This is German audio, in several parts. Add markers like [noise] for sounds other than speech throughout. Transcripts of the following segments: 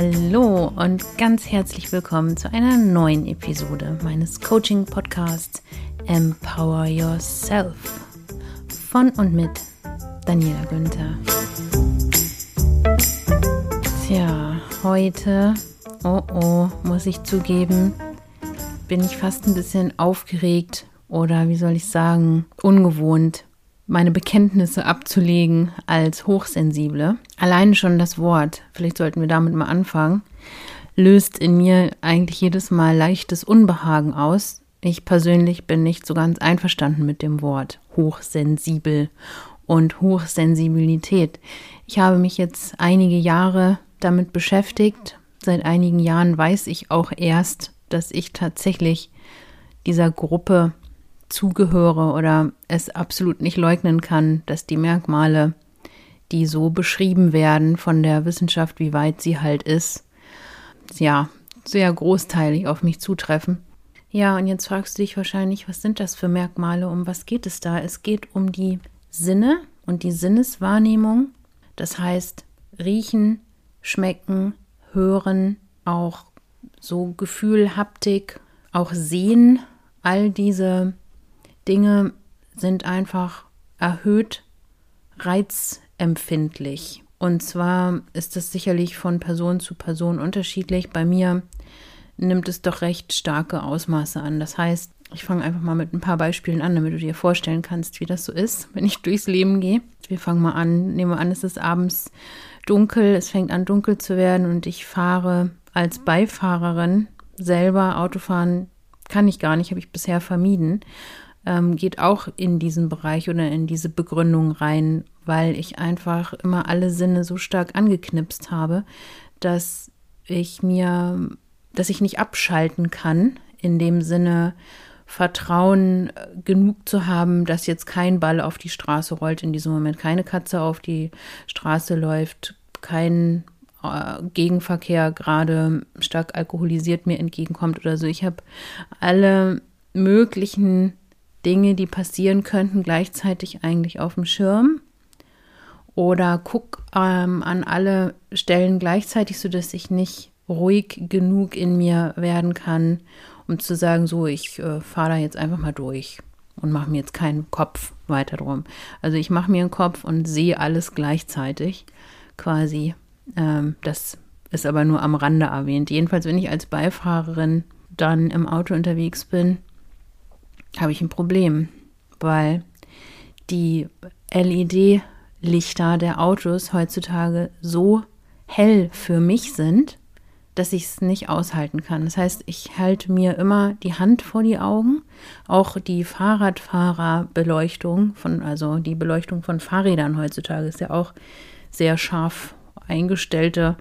Hallo und ganz herzlich willkommen zu einer neuen Episode meines Coaching-Podcasts Empower Yourself von und mit Daniela Günther. Tja, heute, oh oh, muss ich zugeben, bin ich fast ein bisschen aufgeregt oder wie soll ich sagen, ungewohnt, meine Bekenntnisse abzulegen als Hochsensible. Allein schon das Wort, vielleicht sollten wir damit mal anfangen, löst in mir eigentlich jedes Mal leichtes Unbehagen aus. Ich persönlich bin nicht so ganz einverstanden mit dem Wort hochsensibel und Hochsensibilität. Ich habe mich jetzt einige Jahre damit beschäftigt. Seit einigen Jahren weiß ich auch erst, dass ich tatsächlich dieser Gruppe zugehöre oder es absolut nicht leugnen kann, dass die Merkmale, die so beschrieben werden von der Wissenschaft, wie weit sie halt ist, ja, sehr großteilig auf mich zutreffen. Ja, und jetzt fragst du dich wahrscheinlich, was sind das für Merkmale, um was geht es da? Es geht um die Sinne und die Sinneswahrnehmung, das heißt riechen, schmecken, hören, auch so Gefühl, Haptik, auch sehen, all diese Dinge sind einfach erhöht reizempfindlich. Und zwar ist das sicherlich von Person zu Person unterschiedlich. Bei mir nimmt es doch recht starke Ausmaße an. Das heißt, ich fange einfach mal mit ein paar Beispielen an, damit du dir vorstellen kannst, wie das so ist, wenn ich durchs Leben gehe. Wir fangen mal an, nehmen wir an, es ist abends dunkel, es fängt an dunkel zu werden und ich fahre als Beifahrerin selber Autofahren kann ich gar nicht, habe ich bisher vermieden ähm, geht auch in diesen Bereich oder in diese Begründung rein, weil ich einfach immer alle Sinne so stark angeknipst habe, dass ich mir, dass ich nicht abschalten kann, in dem Sinne, Vertrauen äh, genug zu haben, dass jetzt kein Ball auf die Straße rollt in diesem Moment, keine Katze auf die Straße läuft, kein äh, Gegenverkehr gerade stark alkoholisiert mir entgegenkommt oder so. Ich habe alle möglichen Dinge, die passieren könnten, gleichzeitig eigentlich auf dem Schirm. Oder guck ähm, an alle Stellen gleichzeitig, sodass ich nicht ruhig genug in mir werden kann, um zu sagen, so, ich äh, fahre da jetzt einfach mal durch und mache mir jetzt keinen Kopf weiter drum. Also ich mache mir einen Kopf und sehe alles gleichzeitig quasi. Ähm, das ist aber nur am Rande erwähnt. Jedenfalls, wenn ich als Beifahrerin dann im Auto unterwegs bin, habe ich ein Problem, weil die LED-Lichter der Autos heutzutage so hell für mich sind, dass ich es nicht aushalten kann. Das heißt, ich halte mir immer die Hand vor die Augen. Auch die Fahrradfahrerbeleuchtung von, also die Beleuchtung von Fahrrädern heutzutage ist ja auch sehr scharf eingestellte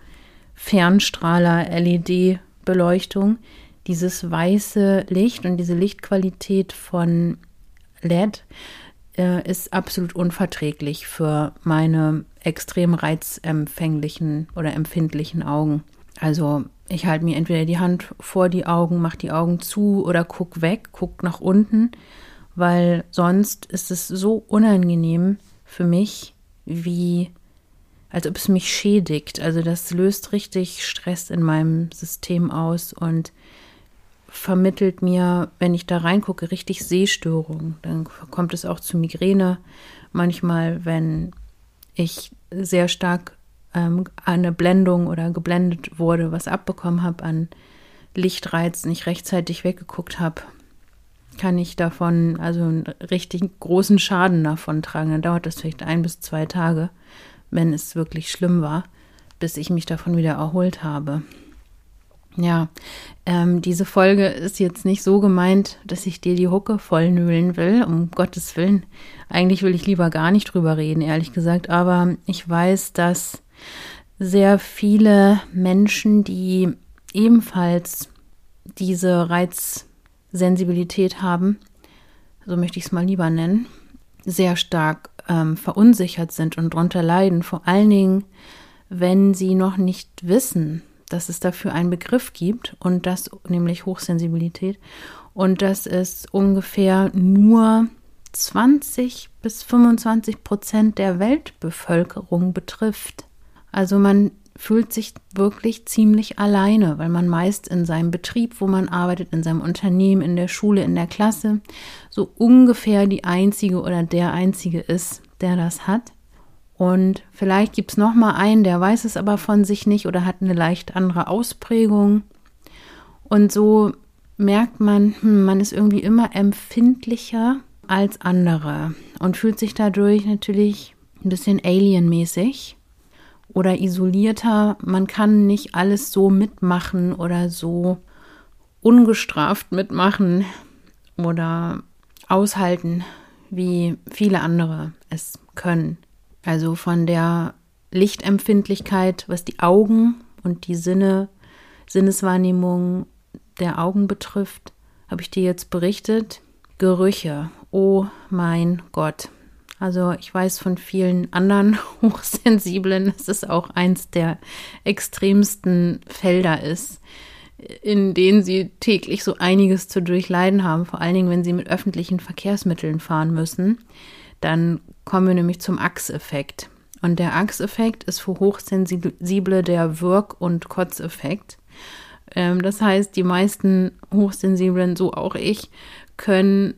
Fernstrahler LED-Beleuchtung dieses weiße Licht und diese Lichtqualität von LED äh, ist absolut unverträglich für meine extrem reizempfänglichen oder empfindlichen Augen. Also ich halte mir entweder die Hand vor die Augen, mache die Augen zu oder guck weg, guck nach unten, weil sonst ist es so unangenehm für mich, wie als ob es mich schädigt. Also das löst richtig Stress in meinem System aus und vermittelt mir, wenn ich da reingucke, richtig Sehstörungen. Dann kommt es auch zu Migräne. Manchmal, wenn ich sehr stark ähm, eine Blendung oder geblendet wurde, was abbekommen habe an Lichtreiz, nicht rechtzeitig weggeguckt habe, kann ich davon, also einen richtig großen Schaden davon tragen. Dann dauert das vielleicht ein bis zwei Tage, wenn es wirklich schlimm war, bis ich mich davon wieder erholt habe. Ja, ähm, diese Folge ist jetzt nicht so gemeint, dass ich dir die Hucke vollnöhlen will, um Gottes Willen. Eigentlich will ich lieber gar nicht drüber reden, ehrlich gesagt. Aber ich weiß, dass sehr viele Menschen, die ebenfalls diese Reizsensibilität haben, so möchte ich es mal lieber nennen, sehr stark ähm, verunsichert sind und darunter leiden. Vor allen Dingen, wenn sie noch nicht wissen, dass es dafür einen Begriff gibt und das nämlich Hochsensibilität und dass es ungefähr nur 20 bis 25 Prozent der Weltbevölkerung betrifft. Also man fühlt sich wirklich ziemlich alleine, weil man meist in seinem Betrieb, wo man arbeitet, in seinem Unternehmen, in der Schule, in der Klasse, so ungefähr die einzige oder der einzige ist, der das hat. Und vielleicht gibt es noch mal einen, der weiß es aber von sich nicht oder hat eine leicht andere Ausprägung. Und so merkt man, hm, man ist irgendwie immer empfindlicher als andere und fühlt sich dadurch natürlich ein bisschen alienmäßig oder isolierter. Man kann nicht alles so mitmachen oder so ungestraft mitmachen oder aushalten, wie viele andere es können. Also von der Lichtempfindlichkeit, was die Augen und die Sinne, Sinneswahrnehmung der Augen betrifft, habe ich dir jetzt berichtet. Gerüche, oh mein Gott. Also ich weiß von vielen anderen [laughs] Hochsensiblen, dass es auch eins der extremsten Felder ist, in denen sie täglich so einiges zu durchleiden haben, vor allen Dingen, wenn sie mit öffentlichen Verkehrsmitteln fahren müssen. Dann kommen wir nämlich zum Achseffekt. Und der Achseffekt ist für Hochsensible der Wirk- und Kotzeffekt. Ähm, das heißt, die meisten Hochsensiblen, so auch ich, können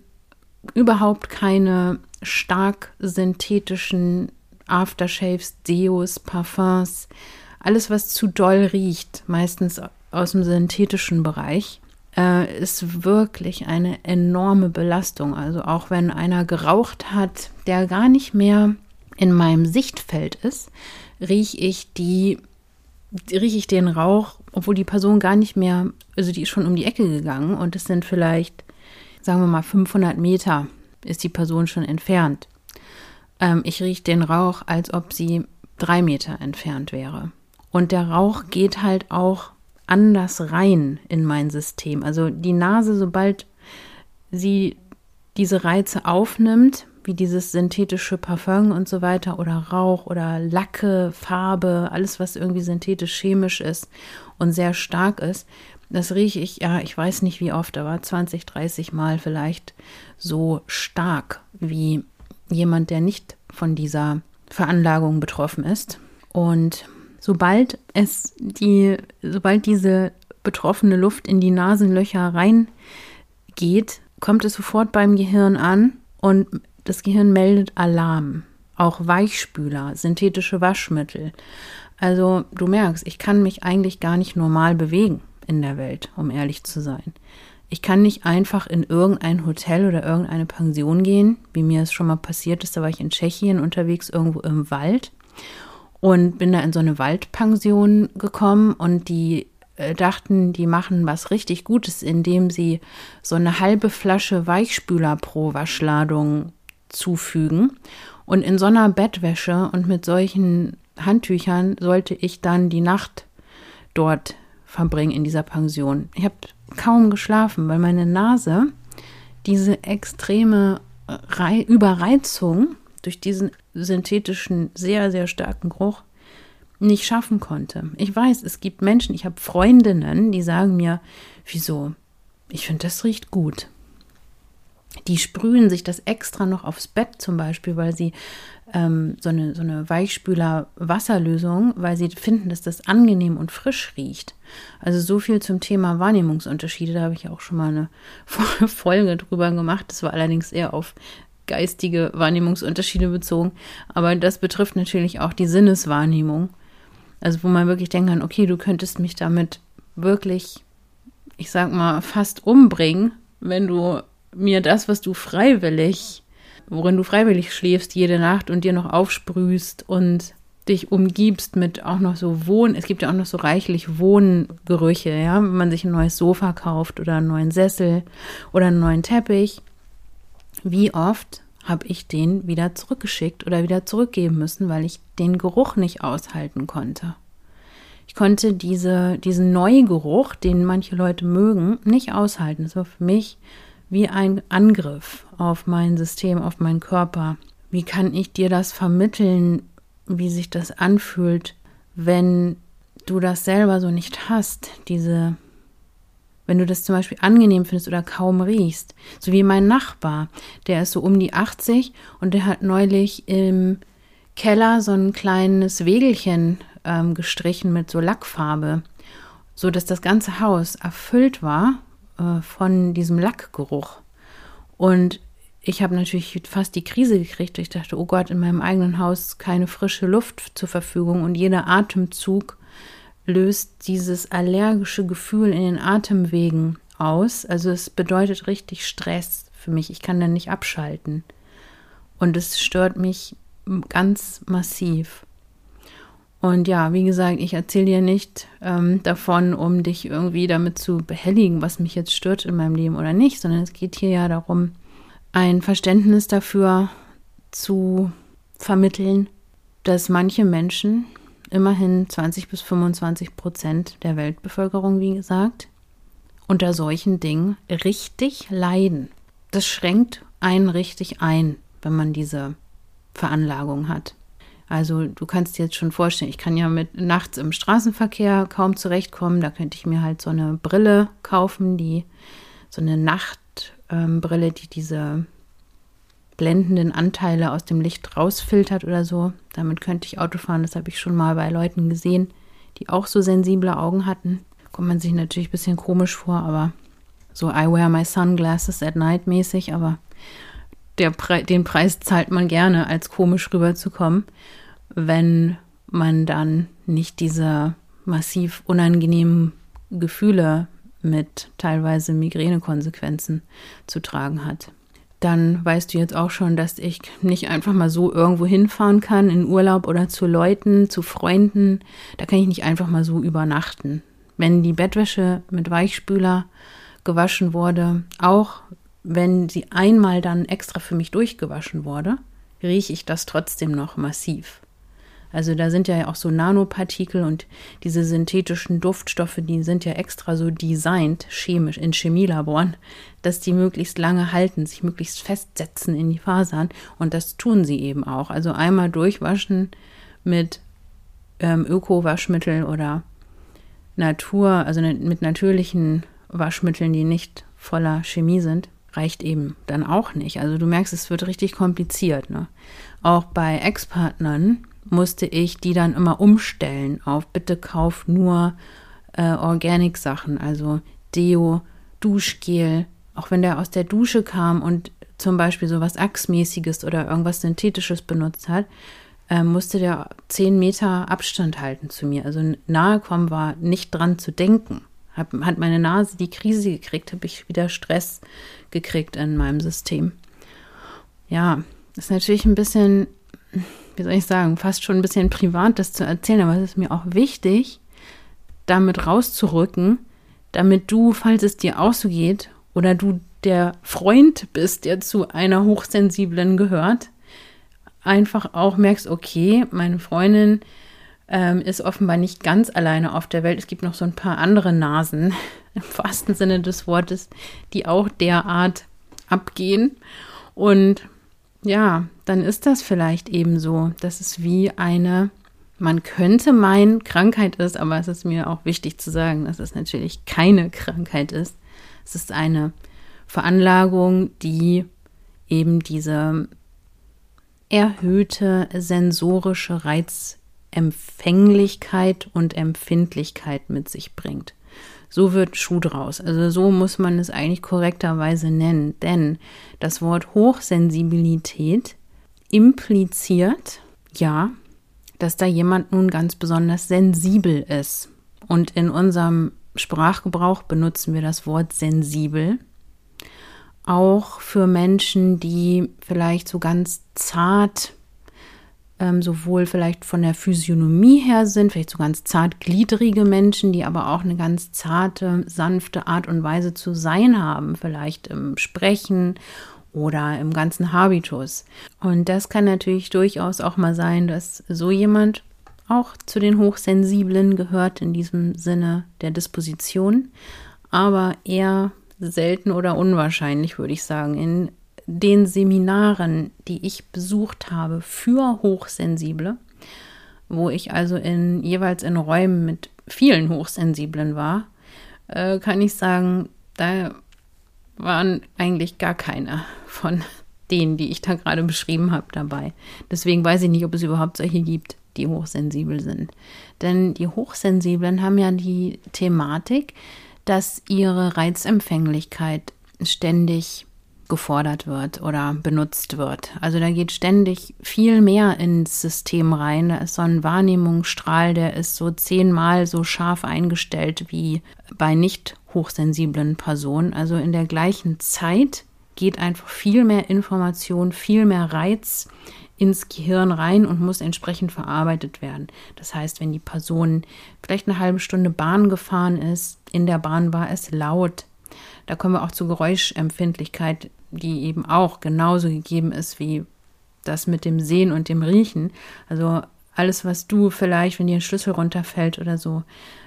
überhaupt keine stark synthetischen Aftershaves, Deos, Parfums, alles, was zu doll riecht, meistens aus dem synthetischen Bereich, äh, ist wirklich eine enorme Belastung. Also auch wenn einer geraucht hat, der gar nicht mehr in meinem Sichtfeld ist, rieche ich die, rieche ich den Rauch, obwohl die Person gar nicht mehr, also die ist schon um die Ecke gegangen und es sind vielleicht, sagen wir mal, 500 Meter ist die Person schon entfernt. Ähm, ich rieche den Rauch, als ob sie drei Meter entfernt wäre. Und der Rauch geht halt auch anders rein in mein System. Also die Nase, sobald sie diese Reize aufnimmt, wie dieses synthetische Parfum und so weiter oder Rauch oder Lacke, Farbe, alles was irgendwie synthetisch chemisch ist und sehr stark ist, das rieche ich, ja, ich weiß nicht wie oft, aber 20, 30 Mal vielleicht so stark wie jemand, der nicht von dieser Veranlagung betroffen ist. Und sobald es die, sobald diese betroffene Luft in die Nasenlöcher reingeht, kommt es sofort beim Gehirn an und das Gehirn meldet Alarm. Auch Weichspüler, synthetische Waschmittel. Also du merkst, ich kann mich eigentlich gar nicht normal bewegen in der Welt, um ehrlich zu sein. Ich kann nicht einfach in irgendein Hotel oder irgendeine Pension gehen, wie mir es schon mal passiert ist. Da war ich in Tschechien unterwegs, irgendwo im Wald und bin da in so eine Waldpension gekommen und die äh, dachten, die machen was richtig Gutes, indem sie so eine halbe Flasche Weichspüler pro Waschladung zufügen. Und in so einer Bettwäsche und mit solchen Handtüchern sollte ich dann die Nacht dort verbringen in dieser Pension. Ich habe kaum geschlafen, weil meine Nase diese extreme Re Überreizung durch diesen synthetischen, sehr, sehr starken Geruch nicht schaffen konnte. Ich weiß, es gibt Menschen, ich habe Freundinnen, die sagen mir, wieso? Ich finde, das riecht gut. Die sprühen sich das extra noch aufs Bett zum Beispiel, weil sie ähm, so eine, so eine Weichspüler-Wasserlösung, weil sie finden, dass das angenehm und frisch riecht. Also so viel zum Thema Wahrnehmungsunterschiede. Da habe ich auch schon mal eine [laughs] Folge drüber gemacht. Das war allerdings eher auf geistige Wahrnehmungsunterschiede bezogen. Aber das betrifft natürlich auch die Sinneswahrnehmung. Also wo man wirklich denken kann, okay, du könntest mich damit wirklich, ich sag mal, fast umbringen, wenn du mir das, was du freiwillig worin du freiwillig schläfst jede Nacht und dir noch aufsprühst und dich umgibst mit auch noch so Wohn, es gibt ja auch noch so reichlich Wohngerüche, ja, wenn man sich ein neues Sofa kauft oder einen neuen Sessel oder einen neuen Teppich. Wie oft habe ich den wieder zurückgeschickt oder wieder zurückgeben müssen, weil ich den Geruch nicht aushalten konnte. Ich konnte diese, diesen Neugeruch, den manche Leute mögen, nicht aushalten. Das war für mich wie ein Angriff auf mein System, auf meinen Körper. Wie kann ich dir das vermitteln, wie sich das anfühlt, wenn du das selber so nicht hast, diese, wenn du das zum Beispiel angenehm findest oder kaum riechst. So wie mein Nachbar, der ist so um die 80 und der hat neulich im Keller so ein kleines Wägelchen ähm, gestrichen mit so Lackfarbe, so dass das ganze Haus erfüllt war äh, von diesem Lackgeruch. Und ich habe natürlich fast die Krise gekriegt. Ich dachte, oh Gott, in meinem eigenen Haus keine frische Luft zur Verfügung und jeder Atemzug löst dieses allergische Gefühl in den Atemwegen aus. Also es bedeutet richtig Stress für mich. Ich kann dann nicht abschalten. Und es stört mich ganz massiv. Und ja, wie gesagt, ich erzähle dir nicht ähm, davon, um dich irgendwie damit zu behelligen, was mich jetzt stört in meinem Leben oder nicht, sondern es geht hier ja darum, ein Verständnis dafür zu vermitteln, dass manche Menschen, immerhin 20 bis 25 Prozent der Weltbevölkerung, wie gesagt, unter solchen Dingen richtig leiden. Das schränkt einen richtig ein, wenn man diese Veranlagung hat. Also du kannst dir jetzt schon vorstellen, ich kann ja mit nachts im Straßenverkehr kaum zurechtkommen. Da könnte ich mir halt so eine Brille kaufen, die so eine Nachtbrille, ähm, die diese blendenden Anteile aus dem Licht rausfiltert oder so. Damit könnte ich Auto fahren. Das habe ich schon mal bei Leuten gesehen, die auch so sensible Augen hatten. Kommt man sich natürlich ein bisschen komisch vor, aber so I wear my sunglasses at night mäßig, aber Pre den Preis zahlt man gerne, als komisch rüberzukommen, wenn man dann nicht diese massiv unangenehmen Gefühle mit teilweise Migränekonsequenzen zu tragen hat. Dann weißt du jetzt auch schon, dass ich nicht einfach mal so irgendwo hinfahren kann, in Urlaub oder zu Leuten, zu Freunden. Da kann ich nicht einfach mal so übernachten. Wenn die Bettwäsche mit Weichspüler gewaschen wurde, auch wenn sie einmal dann extra für mich durchgewaschen wurde, rieche ich das trotzdem noch massiv. Also da sind ja auch so Nanopartikel und diese synthetischen Duftstoffe, die sind ja extra so designt, chemisch, in Chemielaboren, dass die möglichst lange halten, sich möglichst festsetzen in die Fasern. Und das tun sie eben auch. Also einmal durchwaschen mit ähm, Öko-Waschmittel oder Natur, also mit natürlichen Waschmitteln, die nicht voller Chemie sind, reicht eben dann auch nicht. Also du merkst, es wird richtig kompliziert. Ne? Auch bei Ex-Partnern musste ich die dann immer umstellen auf bitte kauf nur äh, Organic-Sachen, also Deo, Duschgel. Auch wenn der aus der Dusche kam und zum Beispiel so was Achsmäßiges oder irgendwas Synthetisches benutzt hat, äh, musste der zehn Meter Abstand halten zu mir. Also nahe kommen war nicht dran zu denken. Hab, hat meine Nase die Krise gekriegt, habe ich wieder Stress gekriegt in meinem System. Ja, ist natürlich ein bisschen, wie soll ich sagen, fast schon ein bisschen privat, das zu erzählen, aber es ist mir auch wichtig, damit rauszurücken, damit du, falls es dir auch so geht, oder du der Freund bist, der zu einer Hochsensiblen gehört, einfach auch merkst, okay, meine Freundin ähm, ist offenbar nicht ganz alleine auf der Welt. Es gibt noch so ein paar andere Nasen, [laughs] im wahrsten Sinne des Wortes, die auch derart abgehen. Und ja, dann ist das vielleicht eben so, dass es wie eine, man könnte meinen, Krankheit ist, aber es ist mir auch wichtig zu sagen, dass es natürlich keine Krankheit ist. Es ist eine Veranlagung, die eben diese erhöhte sensorische Reizempfänglichkeit und Empfindlichkeit mit sich bringt. So wird Schuh draus. Also so muss man es eigentlich korrekterweise nennen. Denn das Wort Hochsensibilität impliziert, ja, dass da jemand nun ganz besonders sensibel ist. Und in unserem Sprachgebrauch benutzen wir das Wort sensibel auch für Menschen, die vielleicht so ganz zart ähm, sowohl vielleicht von der Physiognomie her sind, vielleicht so ganz zartgliedrige Menschen, die aber auch eine ganz zarte, sanfte Art und Weise zu sein haben, vielleicht im Sprechen oder im ganzen Habitus. Und das kann natürlich durchaus auch mal sein, dass so jemand auch zu den Hochsensiblen gehört in diesem Sinne der Disposition, aber eher selten oder unwahrscheinlich, würde ich sagen. In den Seminaren, die ich besucht habe für Hochsensible, wo ich also in jeweils in Räumen mit vielen Hochsensiblen war, äh, kann ich sagen, da waren eigentlich gar keine von denen, die ich da gerade beschrieben habe, dabei. Deswegen weiß ich nicht, ob es überhaupt solche gibt. die hochsensibel sind. Denn die Hochsensiblen haben ja die Thematik, dass ihre Reizempfänglichkeit ständig gefordert wird oder benutzt wird. Also da geht ständig viel mehr ins System rein. Da ist so ein Wahrnehmungsstrahl, der ist so zehnmal so scharf eingestellt wie bei nicht hochsensiblen Personen. Also in der gleichen Zeit geht einfach viel mehr Information, viel mehr Reiz ins Gehirn rein und muss entsprechend verarbeitet werden. Das heißt, wenn die Person vielleicht eine halbe Stunde Bahn gefahren ist, in der Bahn war es laut, da kommen wir auch zur Geräuschempfindlichkeit, die eben auch genauso gegeben ist wie das mit dem Sehen und dem Riechen. Also alles, was du vielleicht, wenn dir ein Schlüssel runterfällt oder so,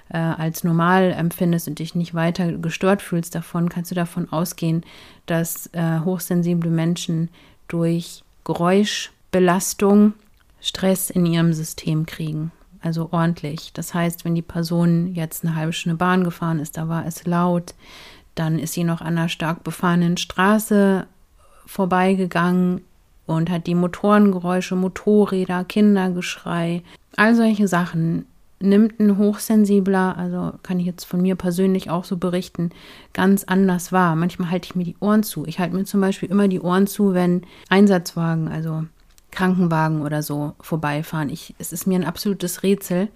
äh, als normal empfindest und dich nicht weiter gestört fühlst davon, kannst du davon ausgehen, dass äh, hochsensible Menschen durch Geräuschbelastung Stress in ihrem System kriegen. Also ordentlich. Das heißt, wenn die Person jetzt eine halbe Stunde Bahn gefahren ist, da war es laut, dann ist sie noch an einer stark befahrenen Straße vorbeigegangen und hat die Motorengeräusche, Motorräder, Kindergeschrei, all solche Sachen nimmt ein hochsensibler, also kann ich jetzt von mir persönlich auch so berichten, ganz anders wahr. Manchmal halte ich mir die Ohren zu. Ich halte mir zum Beispiel immer die Ohren zu, wenn Einsatzwagen, also Krankenwagen oder so vorbeifahren. Ich, es ist mir ein absolutes Rätsel,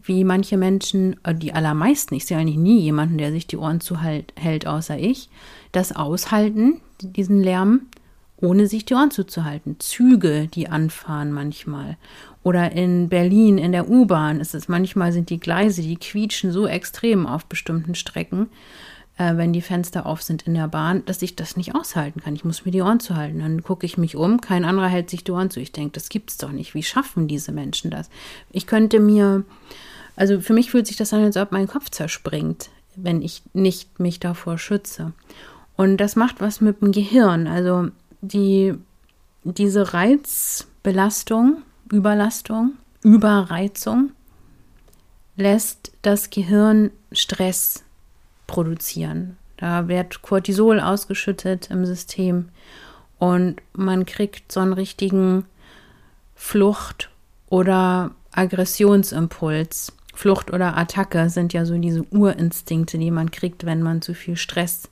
wie manche Menschen, äh, die allermeisten, ich sehe eigentlich nie jemanden, der sich die Ohren zuhält, hält, außer ich, das aushalten, diesen Lärm, ohne sich die Ohren zuzuhalten. Züge, die anfahren manchmal. Oder in Berlin in der U-Bahn ist es manchmal sind die Gleise, die quietschen so extrem auf bestimmten Strecken äh, wenn die Fenster auf sind in der Bahn, dass ich das nicht aushalten kann. Ich muss mir die Ohren zu halten. Dann gucke ich mich um, kein anderer hält sich die Ohren zu. Ich denke, das gibt's doch nicht. Wie schaffen diese Menschen das? Ich könnte mir, also für mich fühlt sich das an, als ob mein Kopf zerspringt, wenn ich nicht mich davor schütze. Und das macht was mit dem Gehirn. Also die, diese Reizbelastung, Überlastung, Überreizung lässt das Gehirn Stress produzieren. Da wird Cortisol ausgeschüttet im System und man kriegt so einen richtigen Flucht- oder Aggressionsimpuls. Flucht oder Attacke sind ja so diese Urinstinkte, die man kriegt, wenn man zu viel Stress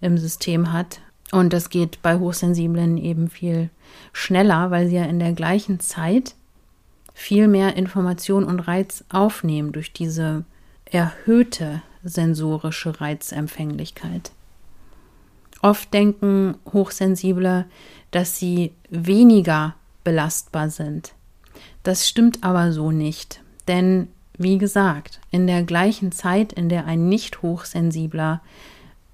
im System hat. Und das geht bei Hochsensiblen eben viel schneller, weil sie ja in der gleichen Zeit viel mehr Information und Reiz aufnehmen durch diese erhöhte sensorische Reizempfänglichkeit. Oft denken Hochsensible, dass sie weniger belastbar sind. Das stimmt aber so nicht, denn wie gesagt, in der gleichen Zeit, in der ein nicht hochsensibler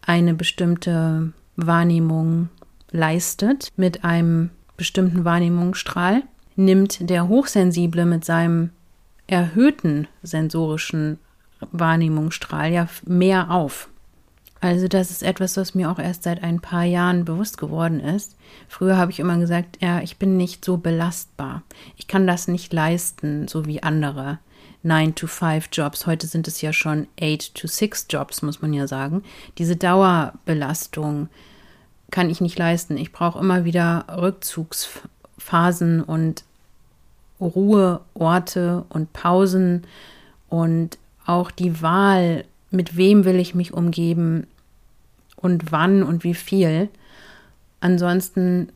eine bestimmte Wahrnehmung leistet mit einem bestimmten Wahrnehmungsstrahl, nimmt der Hochsensible mit seinem erhöhten sensorischen Wahrnehmungsstrahl ja mehr auf. Also das ist etwas, was mir auch erst seit ein paar Jahren bewusst geworden ist. Früher habe ich immer gesagt, ja, ich bin nicht so belastbar. Ich kann das nicht leisten, so wie andere. 9-to-5-Jobs, heute sind es ja schon 8-to-6-Jobs, muss man ja sagen. Diese Dauerbelastung kann ich nicht leisten. Ich brauche immer wieder Rückzugsphasen und Ruheorte und Pausen und auch die Wahl, mit wem will ich mich umgeben und wann und wie viel. Ansonsten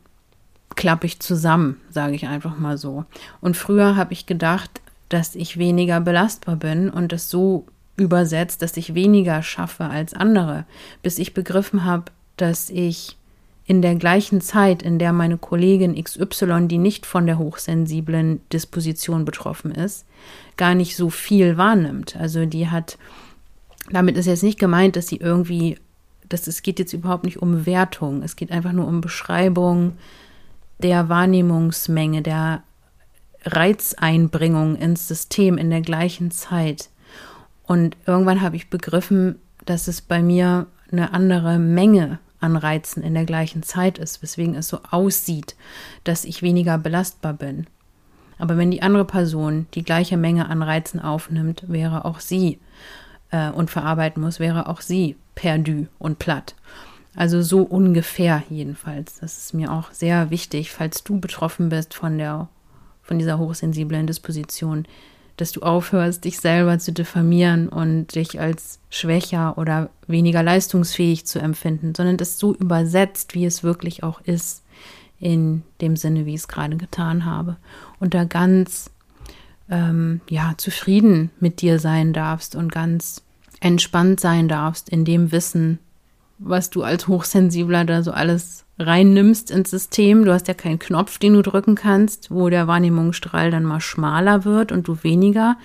klappe ich zusammen, sage ich einfach mal so. Und früher habe ich gedacht, dass ich weniger belastbar bin und das so übersetzt, dass ich weniger schaffe als andere, bis ich begriffen habe, dass ich in der gleichen Zeit, in der meine Kollegin XY, die nicht von der hochsensiblen Disposition betroffen ist, gar nicht so viel wahrnimmt. Also die hat, damit ist jetzt nicht gemeint, dass sie irgendwie, dass es geht jetzt überhaupt nicht um Wertung, es geht einfach nur um Beschreibung der Wahrnehmungsmenge, der Reizeinbringung ins System in der gleichen Zeit. Und irgendwann habe ich begriffen, dass es bei mir eine andere Menge an Reizen in der gleichen Zeit ist, weswegen es so aussieht, dass ich weniger belastbar bin. Aber wenn die andere Person die gleiche Menge an Reizen aufnimmt, wäre auch sie äh, und verarbeiten muss, wäre auch sie perdu und platt. Also so ungefähr jedenfalls. Das ist mir auch sehr wichtig, falls du betroffen bist von der von dieser hochsensiblen Disposition, dass du aufhörst, dich selber zu diffamieren und dich als schwächer oder weniger leistungsfähig zu empfinden, sondern dass du übersetzt, wie es wirklich auch ist, in dem Sinne, wie ich es gerade getan habe. Und da ganz ähm, ja, zufrieden mit dir sein darfst und ganz entspannt sein darfst in dem Wissen, was du als Hochsensibler da so alles reinnimmst ins System. Du hast ja keinen Knopf, den du drücken kannst, wo der Wahrnehmungsstrahl dann mal schmaler wird und du weniger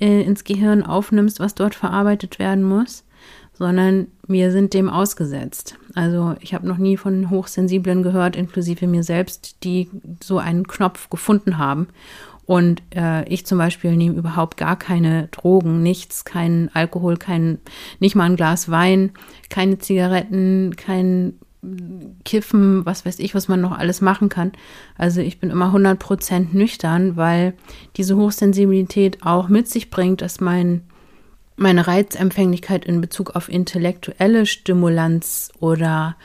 äh, ins Gehirn aufnimmst, was dort verarbeitet werden muss, sondern wir sind dem ausgesetzt. Also ich habe noch nie von Hochsensiblen gehört, inklusive mir selbst, die so einen Knopf gefunden haben und äh, ich zum Beispiel nehme überhaupt gar keine Drogen, nichts, keinen Alkohol, kein, nicht mal ein Glas Wein, keine Zigaretten, kein Kiffen, was weiß ich, was man noch alles machen kann. Also ich bin immer 100% nüchtern, weil diese Hochsensibilität auch mit sich bringt, dass mein, meine Reizempfänglichkeit in Bezug auf intellektuelle Stimulanz oder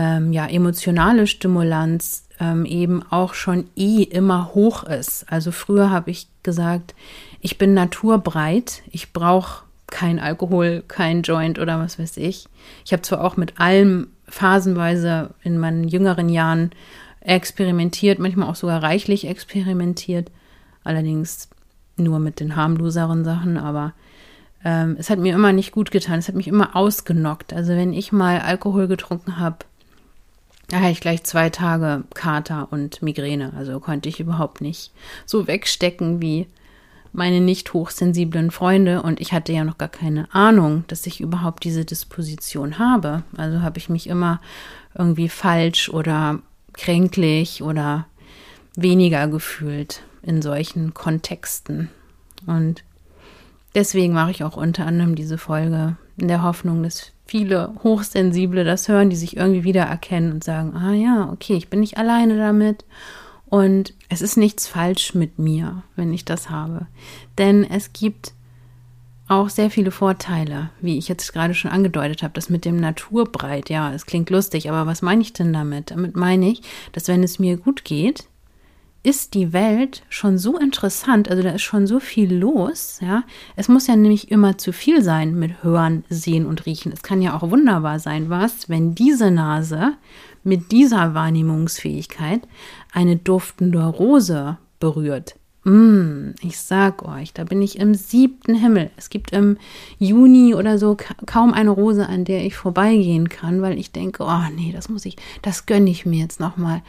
ähm, ja, emotionale Stimulanz ähm, eben auch schon eh immer hoch ist. Also früher habe ich gesagt, ich bin naturbreit, ich brauche kein Alkohol, kein Joint oder was weiß ich. Ich habe zwar auch mit allem phasenweise in meinen jüngeren Jahren experimentiert, manchmal auch sogar reichlich experimentiert, allerdings nur mit den harmloseren Sachen, aber ähm, es hat mir immer nicht gut getan, es hat mich immer ausgenockt. Also wenn ich mal Alkohol getrunken habe, da hatte ich gleich zwei Tage Kater und Migräne. Also konnte ich überhaupt nicht so wegstecken wie meine nicht hochsensiblen Freunde. Und ich hatte ja noch gar keine Ahnung, dass ich überhaupt diese Disposition habe. Also habe ich mich immer irgendwie falsch oder kränklich oder weniger gefühlt in solchen Kontexten. Und deswegen mache ich auch unter anderem diese Folge in der Hoffnung, dass viele Hochsensible das hören, die sich irgendwie wiedererkennen und sagen, ah ja, okay, ich bin nicht alleine damit und es ist nichts falsch mit mir, wenn ich das habe. Denn es gibt auch sehr viele Vorteile, wie ich jetzt gerade schon angedeutet habe, das mit dem Naturbreit. Ja, es klingt lustig, aber was meine ich denn damit? Damit meine ich, dass wenn es mir gut geht, ist die Welt schon so interessant, also da ist schon so viel los, ja. Es muss ja nämlich immer zu viel sein mit Hören, Sehen und Riechen. Es kann ja auch wunderbar sein, was, wenn diese Nase mit dieser Wahrnehmungsfähigkeit eine duftende Rose berührt. Mm, ich sag euch, da bin ich im siebten Himmel. Es gibt im Juni oder so kaum eine Rose, an der ich vorbeigehen kann, weil ich denke, oh nee, das muss ich, das gönne ich mir jetzt nochmal.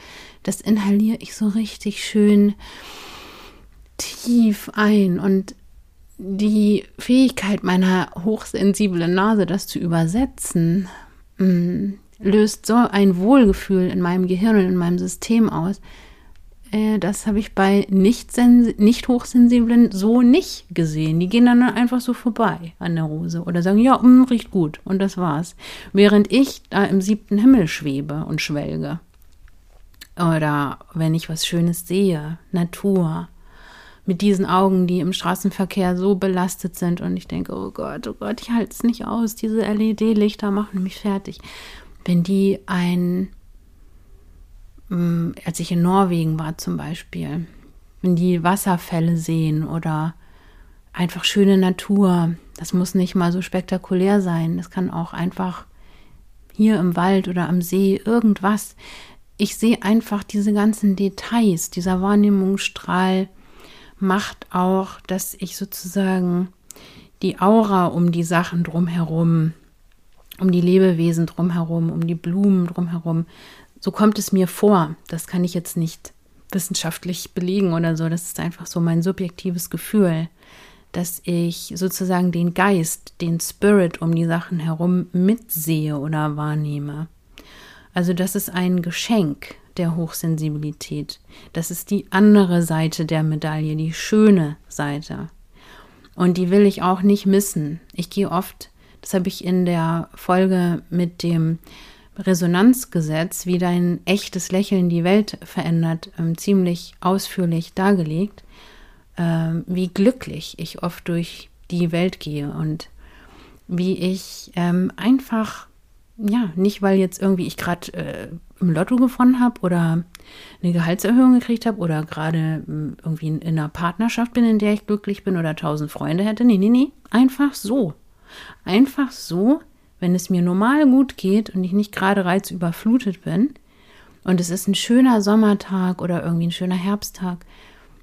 Das inhaliere ich so richtig schön tief ein und die Fähigkeit meiner hochsensiblen Nase, das zu übersetzen, mm, löst so ein Wohlgefühl in meinem Gehirn und in meinem System aus äh, das habe ich bei nicht, nicht hochsensiblen so nicht gesehen. Die gehen dann einfach so vorbei an der Rose oder sagen, ja, mh, mm, riecht gut und das war's. Während ich da im siebten Himmel schwebe und schwelge. Oder wenn ich was Schönes sehe, Natur, mit diesen Augen, die im Straßenverkehr so belastet sind und ich denke, oh Gott, oh Gott, ich halte es nicht aus, diese LED-Lichter machen mich fertig. Wenn die ein als ich in Norwegen war zum Beispiel, wenn die Wasserfälle sehen oder einfach schöne Natur, das muss nicht mal so spektakulär sein, das kann auch einfach hier im Wald oder am See irgendwas. Ich sehe einfach diese ganzen Details, dieser Wahrnehmungsstrahl macht auch, dass ich sozusagen die Aura um die Sachen drumherum, um die Lebewesen drumherum, um die Blumen drumherum so kommt es mir vor. Das kann ich jetzt nicht wissenschaftlich belegen oder so. Das ist einfach so mein subjektives Gefühl, dass ich sozusagen den Geist, den Spirit um die Sachen herum mitsehe oder wahrnehme. Also das ist ein Geschenk der Hochsensibilität. Das ist die andere Seite der Medaille, die schöne Seite. Und die will ich auch nicht missen. Ich gehe oft, das habe ich in der Folge mit dem Resonanzgesetz, wie dein echtes Lächeln die Welt verändert, ähm, ziemlich ausführlich dargelegt, ähm, wie glücklich ich oft durch die Welt gehe und wie ich ähm, einfach, ja, nicht weil jetzt irgendwie ich gerade äh, im Lotto gewonnen habe oder eine Gehaltserhöhung gekriegt habe oder gerade hm, irgendwie in einer Partnerschaft bin, in der ich glücklich bin oder tausend Freunde hätte. Nee, nee, nee. Einfach so. Einfach so, wenn es mir normal gut geht und ich nicht gerade reizüberflutet bin und es ist ein schöner Sommertag oder irgendwie ein schöner Herbsttag,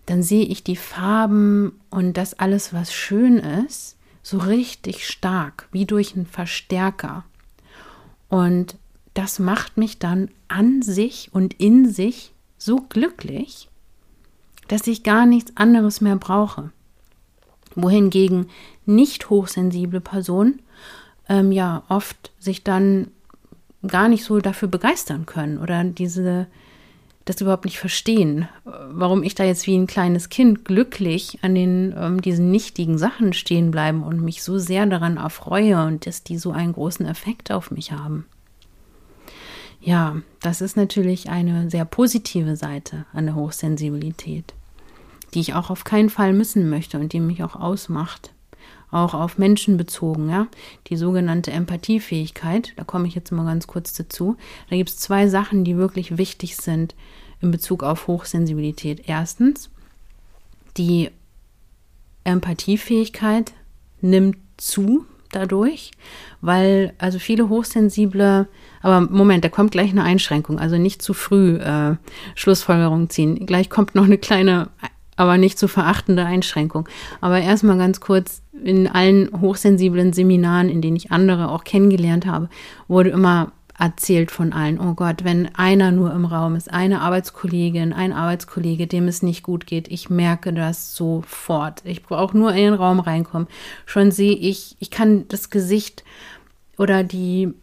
dann sehe ich die Farben und das alles, was schön ist, so richtig stark, wie durch einen Verstärker. Und das macht mich dann an sich und in sich so glücklich, dass ich gar nichts anderes mehr brauche. Wohingegen nicht hochsensible Personen ähm, ja oft sich dann gar nicht so dafür begeistern können oder diese das überhaupt nicht verstehen, warum ich da jetzt wie ein kleines Kind glücklich an den ähm, diesen nichtigen Sachen stehen bleiben und mich so sehr daran erfreue und dass die so einen großen Effekt auf mich haben. Ja, das ist natürlich eine sehr positive Seite an der Hochsensibilität, die ich auch auf keinen Fall missen möchte und die mich auch ausmacht. Auch auf Menschen bezogen, ja. Die sogenannte Empathiefähigkeit, da komme ich jetzt mal ganz kurz dazu. Da gibt es zwei Sachen, die wirklich wichtig sind in Bezug auf Hochsensibilität. Erstens, die Empathiefähigkeit nimmt zu dadurch, weil also viele Hochsensible aber Moment, da kommt gleich eine Einschränkung. Also nicht zu früh äh, Schlussfolgerung ziehen. Gleich kommt noch eine kleine, aber nicht zu verachtende Einschränkung. Aber erstmal ganz kurz, in allen hochsensiblen Seminaren, in denen ich andere auch kennengelernt habe, wurde immer erzählt von allen, oh Gott, wenn einer nur im Raum ist, eine Arbeitskollegin, ein Arbeitskollege, dem es nicht gut geht, ich merke das sofort. Ich brauche nur in den Raum reinkommen. Schon sehe ich, ich kann das Gesicht oder die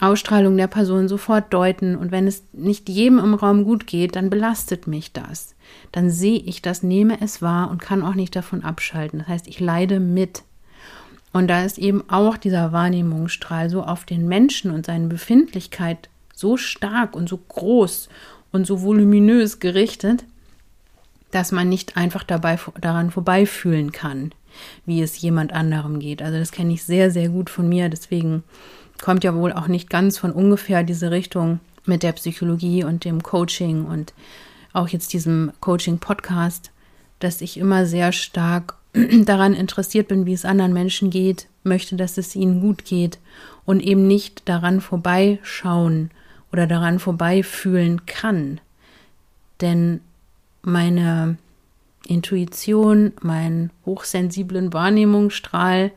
Ausstrahlung der Person sofort deuten und wenn es nicht jedem im Raum gut geht, dann belastet mich das. Dann sehe ich das, nehme es wahr und kann auch nicht davon abschalten. Das heißt, ich leide mit. Und da ist eben auch dieser Wahrnehmungsstrahl so auf den Menschen und seine Befindlichkeit so stark und so groß und so voluminös gerichtet, dass man nicht einfach dabei daran vorbeifühlen kann, wie es jemand anderem geht. Also das kenne ich sehr, sehr gut von mir. Deswegen kommt ja wohl auch nicht ganz von ungefähr diese Richtung mit der Psychologie und dem Coaching und auch jetzt diesem Coaching-Podcast, dass ich immer sehr stark [clears throat] daran interessiert bin, wie es anderen Menschen geht, möchte, dass es ihnen gut geht und eben nicht daran vorbeischauen oder daran vorbeifühlen kann. Denn meine Intuition, meinen hochsensiblen Wahrnehmungsstrahl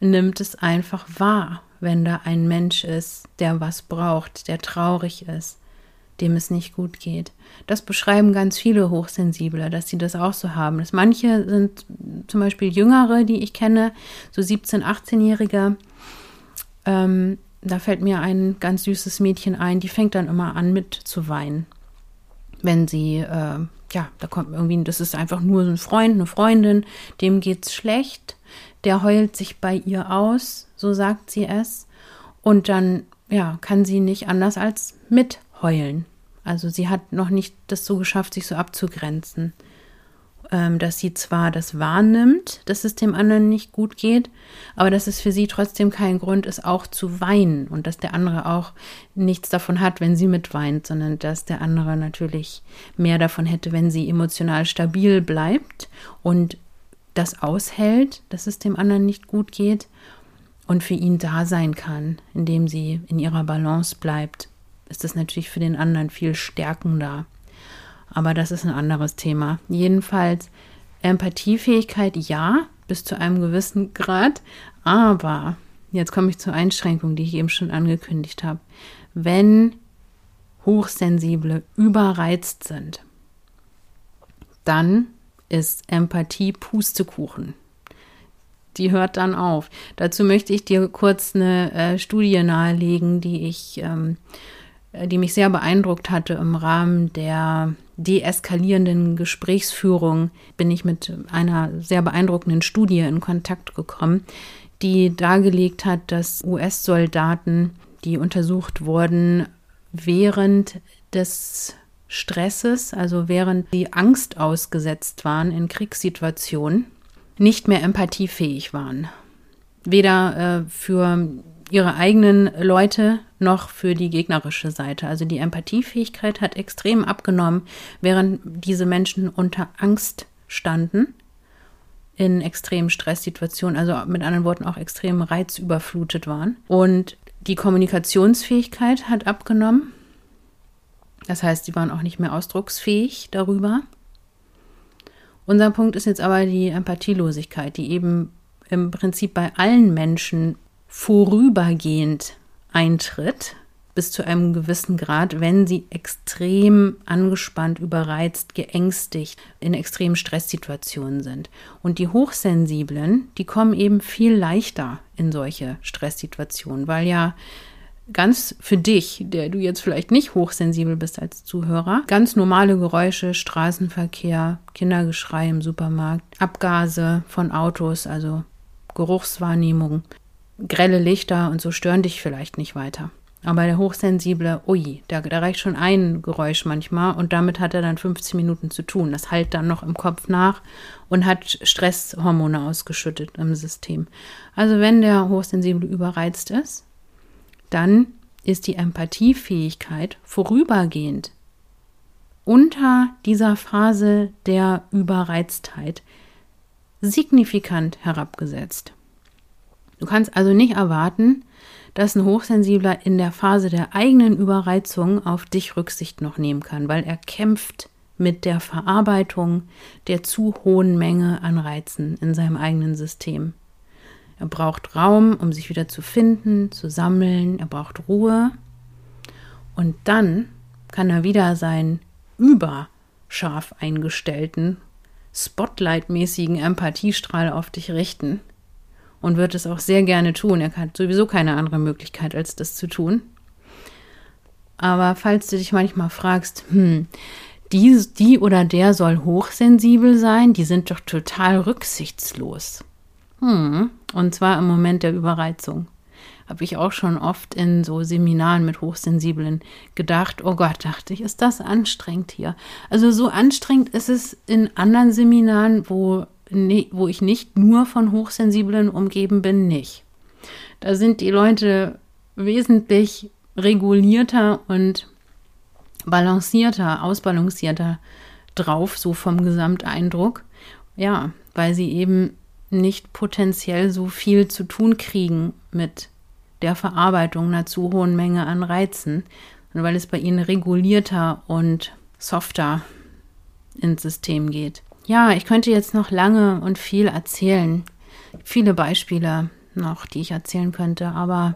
nimmt es einfach wahr, wenn da ein Mensch ist, der was braucht, der traurig ist, dem es nicht gut geht. Das beschreiben ganz viele Hochsensible, dass sie das auch so haben. Dass manche sind zum Beispiel Jüngere, die ich kenne, so 17-, 18-Jährige. Ähm, da fällt mir ein ganz süßes Mädchen ein, die fängt dann immer an mit zu weinen, wenn sie äh, ja, da kommt irgendwie, das ist einfach nur so ein Freund, eine Freundin, dem geht's schlecht der heult sich bei ihr aus, so sagt sie es. Und dann, ja, kann sie nicht anders als mitheulen. Also sie hat noch nicht das so geschafft, sich so abzugrenzen, ähm, dass sie zwar das wahrnimmt, dass es dem anderen nicht gut geht, aber dass es für sie trotzdem kein Grund ist, auch zu weinen und dass der andere auch nichts davon hat, wenn sie mitweint, sondern dass der andere natürlich mehr davon hätte, wenn sie emotional stabil bleibt und das aushält, dass es dem anderen nicht gut geht und für ihn da sein kann, indem sie in ihrer Balance bleibt, ist das natürlich für den anderen viel stärkender. Aber das ist ein anderes Thema. Jedenfalls Empathiefähigkeit ja, bis zu einem gewissen Grad, aber jetzt komme ich zur Einschränkung, die ich eben schon angekündigt habe. Wenn Hochsensible überreizt sind, dann ist Empathie Pustekuchen. Die hört dann auf. Dazu möchte ich dir kurz eine äh, Studie nahelegen, die ich, ähm, äh, die mich sehr beeindruckt hatte im Rahmen der deeskalierenden Gesprächsführung. Bin ich mit einer sehr beeindruckenden Studie in Kontakt gekommen, die dargelegt hat, dass US-Soldaten, die untersucht wurden, während des Stresses, also während sie Angst ausgesetzt waren in Kriegssituationen, nicht mehr empathiefähig waren. Weder äh, für ihre eigenen Leute noch für die gegnerische Seite. Also die Empathiefähigkeit hat extrem abgenommen, während diese Menschen unter Angst standen in extremen Stresssituationen, also mit anderen Worten auch extrem reizüberflutet waren. Und die Kommunikationsfähigkeit hat abgenommen. Das heißt, sie waren auch nicht mehr ausdrucksfähig darüber. Unser Punkt ist jetzt aber die Empathielosigkeit, die eben im Prinzip bei allen Menschen vorübergehend eintritt, bis zu einem gewissen Grad, wenn sie extrem angespannt, überreizt, geängstigt, in extremen Stresssituationen sind. Und die Hochsensiblen, die kommen eben viel leichter in solche Stresssituationen, weil ja ganz für dich, der du jetzt vielleicht nicht hochsensibel bist als Zuhörer, ganz normale Geräusche, Straßenverkehr, Kindergeschrei im Supermarkt, Abgase von Autos, also Geruchswahrnehmung, grelle Lichter und so stören dich vielleicht nicht weiter. Aber der Hochsensible, ui, da, da reicht schon ein Geräusch manchmal und damit hat er dann 15 Minuten zu tun. Das halt dann noch im Kopf nach und hat Stresshormone ausgeschüttet im System. Also wenn der Hochsensible überreizt ist, dann ist die Empathiefähigkeit vorübergehend unter dieser Phase der Überreiztheit signifikant herabgesetzt. Du kannst also nicht erwarten, dass ein Hochsensibler in der Phase der eigenen Überreizung auf dich Rücksicht noch nehmen kann, weil er kämpft mit der Verarbeitung der zu hohen Menge an Reizen in seinem eigenen System. Er braucht Raum, um sich wieder zu finden, zu sammeln, er braucht Ruhe. Und dann kann er wieder seinen überscharf eingestellten, spotlightmäßigen Empathiestrahl auf dich richten und wird es auch sehr gerne tun. Er hat sowieso keine andere Möglichkeit, als das zu tun. Aber falls du dich manchmal fragst, hm, die, die oder der soll hochsensibel sein, die sind doch total rücksichtslos. Hm, und zwar im Moment der Überreizung. Habe ich auch schon oft in so Seminaren mit Hochsensiblen gedacht, oh Gott, dachte ich, ist das anstrengend hier. Also so anstrengend ist es in anderen Seminaren, wo wo ich nicht nur von Hochsensiblen umgeben bin, nicht. Da sind die Leute wesentlich regulierter und balancierter, ausbalancierter drauf, so vom Gesamteindruck. Ja, weil sie eben nicht potenziell so viel zu tun kriegen mit der Verarbeitung einer zu hohen Menge an Reizen, weil es bei ihnen regulierter und softer ins System geht. Ja, ich könnte jetzt noch lange und viel erzählen. Viele Beispiele noch, die ich erzählen könnte, aber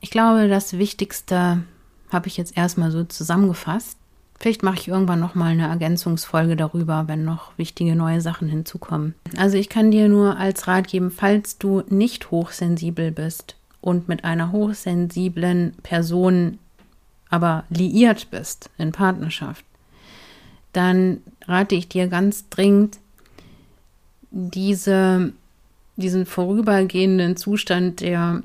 ich glaube, das Wichtigste habe ich jetzt erstmal so zusammengefasst. Vielleicht mache ich irgendwann noch mal eine Ergänzungsfolge darüber, wenn noch wichtige neue Sachen hinzukommen. Also ich kann dir nur als Rat geben, falls du nicht hochsensibel bist und mit einer hochsensiblen Person aber liiert bist in Partnerschaft, dann rate ich dir ganz dringend, diese, diesen vorübergehenden Zustand der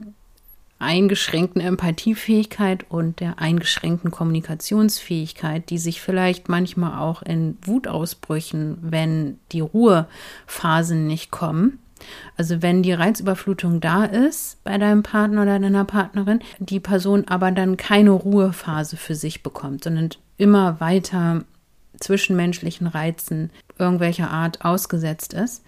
eingeschränkten Empathiefähigkeit und der eingeschränkten Kommunikationsfähigkeit, die sich vielleicht manchmal auch in Wutausbrüchen, wenn die Ruhephasen nicht kommen. Also wenn die Reizüberflutung da ist bei deinem Partner oder deiner Partnerin, die Person aber dann keine Ruhephase für sich bekommt, sondern immer weiter zwischenmenschlichen Reizen irgendwelcher Art ausgesetzt ist,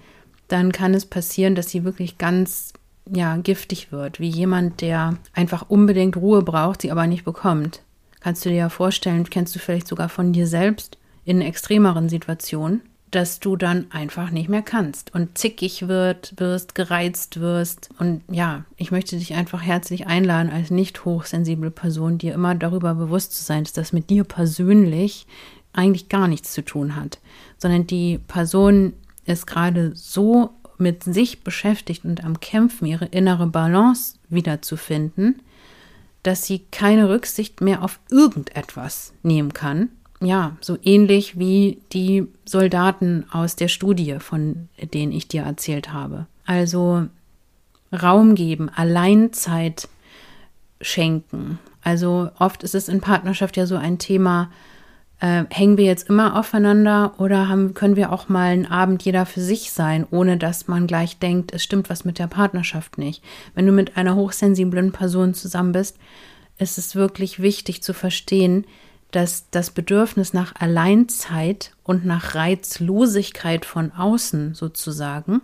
dann kann es passieren, dass sie wirklich ganz ja, giftig wird, wie jemand, der einfach unbedingt Ruhe braucht, sie aber nicht bekommt. Kannst du dir ja vorstellen, kennst du vielleicht sogar von dir selbst in extremeren Situationen, dass du dann einfach nicht mehr kannst und zickig wird, wirst, gereizt wirst. Und ja, ich möchte dich einfach herzlich einladen, als nicht hochsensible Person, dir immer darüber bewusst zu sein, dass das mit dir persönlich eigentlich gar nichts zu tun hat, sondern die Person ist gerade so mit sich beschäftigt und am Kämpfen, ihre innere Balance wiederzufinden, dass sie keine Rücksicht mehr auf irgendetwas nehmen kann. Ja, so ähnlich wie die Soldaten aus der Studie, von denen ich dir erzählt habe. Also Raum geben, Alleinzeit schenken. Also oft ist es in Partnerschaft ja so ein Thema, Äh, hängen wir jetzt immer aufeinander oder haben, können wir auch mal einen Abend jeder für sich sein, ohne dass man gleich denkt, es stimmt was mit der Partnerschaft nicht. Wenn du mit einer hochsensiblen Person zusammen bist, ist es wirklich wichtig zu verstehen, dass das Bedürfnis nach Alleinzeit und nach Reizlosigkeit von außen sozusagen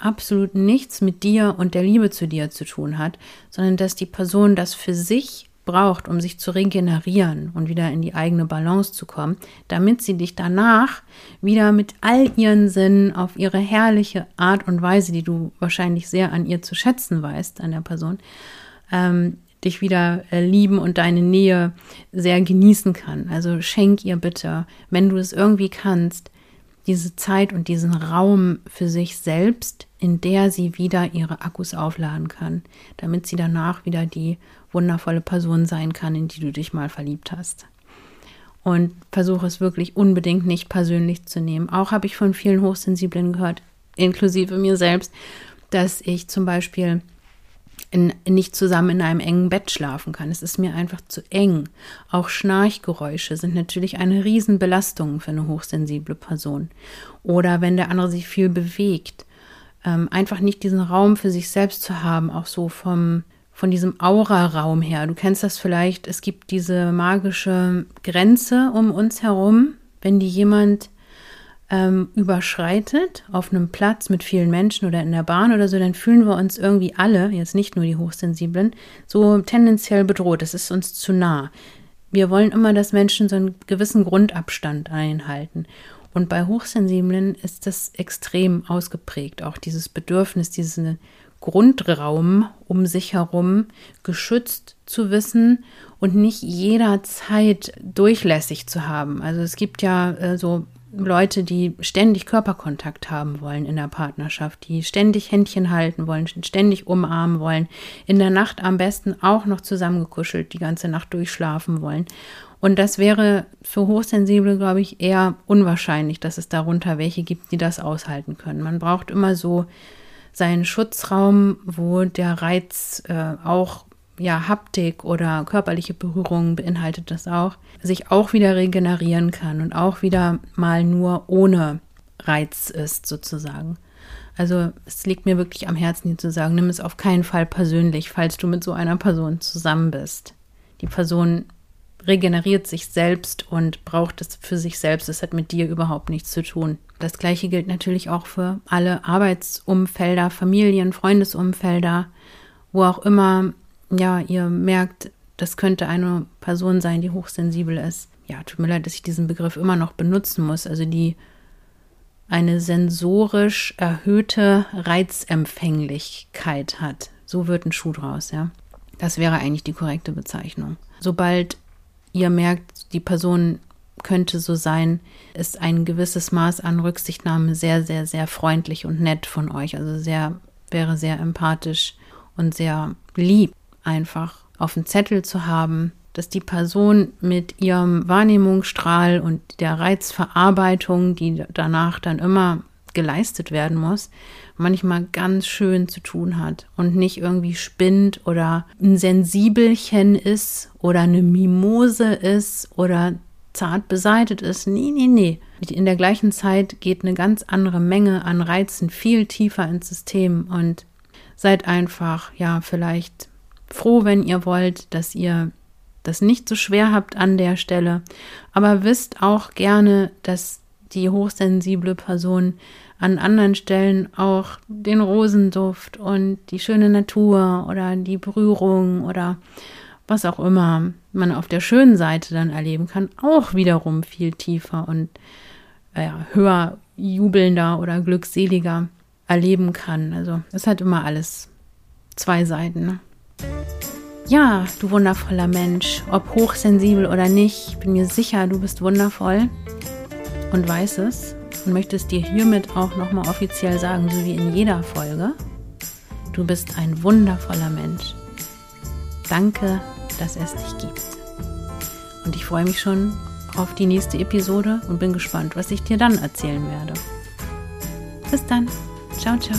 absolut nichts mit dir und der Liebe zu dir zu tun hat, sondern dass die Person das für sich braucht, um sich zu regenerieren und wieder in die eigene Balance zu kommen, damit sie dich danach wieder mit all ihren Sinnen auf ihre herrliche Art und Weise, die du wahrscheinlich sehr an ihr zu schätzen weißt, an der Person, ähm, dich wieder äh, lieben und deine Nähe sehr genießen kann. Also schenk ihr bitte, wenn du es irgendwie kannst, diese Zeit und diesen Raum für sich selbst, in der sie wieder ihre Akkus aufladen kann, damit sie danach wieder die wundervolle Person sein kann, in die du dich mal verliebt hast. Und versuche es wirklich unbedingt nicht persönlich zu nehmen. Auch habe ich von vielen Hochsensiblen gehört, inklusive mir selbst, dass ich zum Beispiel in, nicht zusammen in einem engen Bett schlafen kann. Es ist mir einfach zu eng. Auch Schnarchgeräusche sind natürlich eine Riesenbelastung für eine hochsensible Person. Oder wenn der andere sich viel bewegt, ähm, einfach nicht diesen Raum für sich selbst zu haben, auch so vom von diesem Aura-Raum her. Du kennst das vielleicht, es gibt diese magische Grenze um uns herum, wenn die jemand ähm, überschreitet auf einem Platz mit vielen Menschen oder in der Bahn oder so, dann fühlen wir uns irgendwie alle, jetzt nicht nur die Hochsensiblen, so tendenziell bedroht. Das ist uns zu nah. Wir wollen immer, dass Menschen so einen gewissen Grundabstand einhalten. Und bei Hochsensiblen ist das extrem ausgeprägt, auch dieses Bedürfnis, diesen Grundraum um sich herum geschützt zu wissen und nicht jederzeit durchlässig zu haben. Also es gibt ja äh, so Leute, die ständig Körperkontakt haben wollen in der Partnerschaft, die ständig Händchen halten wollen, ständig umarmen wollen, in der Nacht am besten auch noch zusammengekuschelt die ganze Nacht durchschlafen wollen. Und das wäre für Hochsensible, glaube ich, eher unwahrscheinlich, dass es darunter welche gibt, die das aushalten können. Man braucht immer so seinen Schutzraum, wo der Reiz äh, auch ja, Haptik oder körperliche Berührung beinhaltet das auch, sich auch wieder regenerieren kann und auch wieder mal nur ohne Reiz ist sozusagen. Also es liegt mir wirklich am Herzen, dir zu sagen, nimm es auf keinen Fall persönlich, falls du mit so einer Person zusammen bist. Die Person regeneriert sich selbst und braucht es für sich selbst. Es hat mit dir überhaupt nichts zu tun. Das gleiche gilt natürlich auch für alle Arbeitsumfelder, Familien, Freundesumfelder, wo auch immer ja, ihr merkt, das könnte eine Person sein, die hochsensibel ist. Ja, tut mir leid, dass ich diesen Begriff immer noch benutzen muss. Also die eine sensorisch erhöhte Reizempfänglichkeit hat. So wird ein Schuh draus, ja. Das wäre eigentlich die korrekte Bezeichnung. Sobald ihr merkt, die Person könnte so sein, ist ein gewisses Maß an Rücksichtnahme sehr, sehr, sehr freundlich und nett von euch. Also sehr, wäre sehr empathisch und sehr lieb einfach auf dem Zettel zu haben, dass die Person mit ihrem Wahrnehmungsstrahl und der Reizverarbeitung, die danach dann immer geleistet werden muss, manchmal ganz schön zu tun hat und nicht irgendwie spinnt oder ein Sensibelchen ist oder eine Mimose ist oder zart beseitet ist. Nee, nee, nee. In der gleichen Zeit geht eine ganz andere Menge an Reizen viel tiefer ins System und seid einfach, ja, vielleicht froh, wenn ihr wollt, dass ihr das nicht so schwer habt an der Stelle. Aber wisst auch gerne, dass die hochsensible Person an anderen Stellen auch den Rosenduft und die schöne Natur oder die Berührung oder was auch immer man auf der schönen Seite dann erleben kann, auch wiederum viel tiefer und äh, höher jubelnder oder glückseliger erleben kann. Also es hat immer alles zwei Seiten. Ne? Ja, du wundervoller Mensch, ob hochsensibel oder nicht, ich bin mir sicher, du bist wundervoll und weiß es und möchte es dir hiermit auch nochmal offiziell sagen, so wie in jeder Folge. Du bist ein wundervoller Mensch. Danke, dass es dich gibt. Und ich freue mich schon auf die nächste Episode und bin gespannt, was ich dir dann erzählen werde. Bis dann. Ciao, ciao.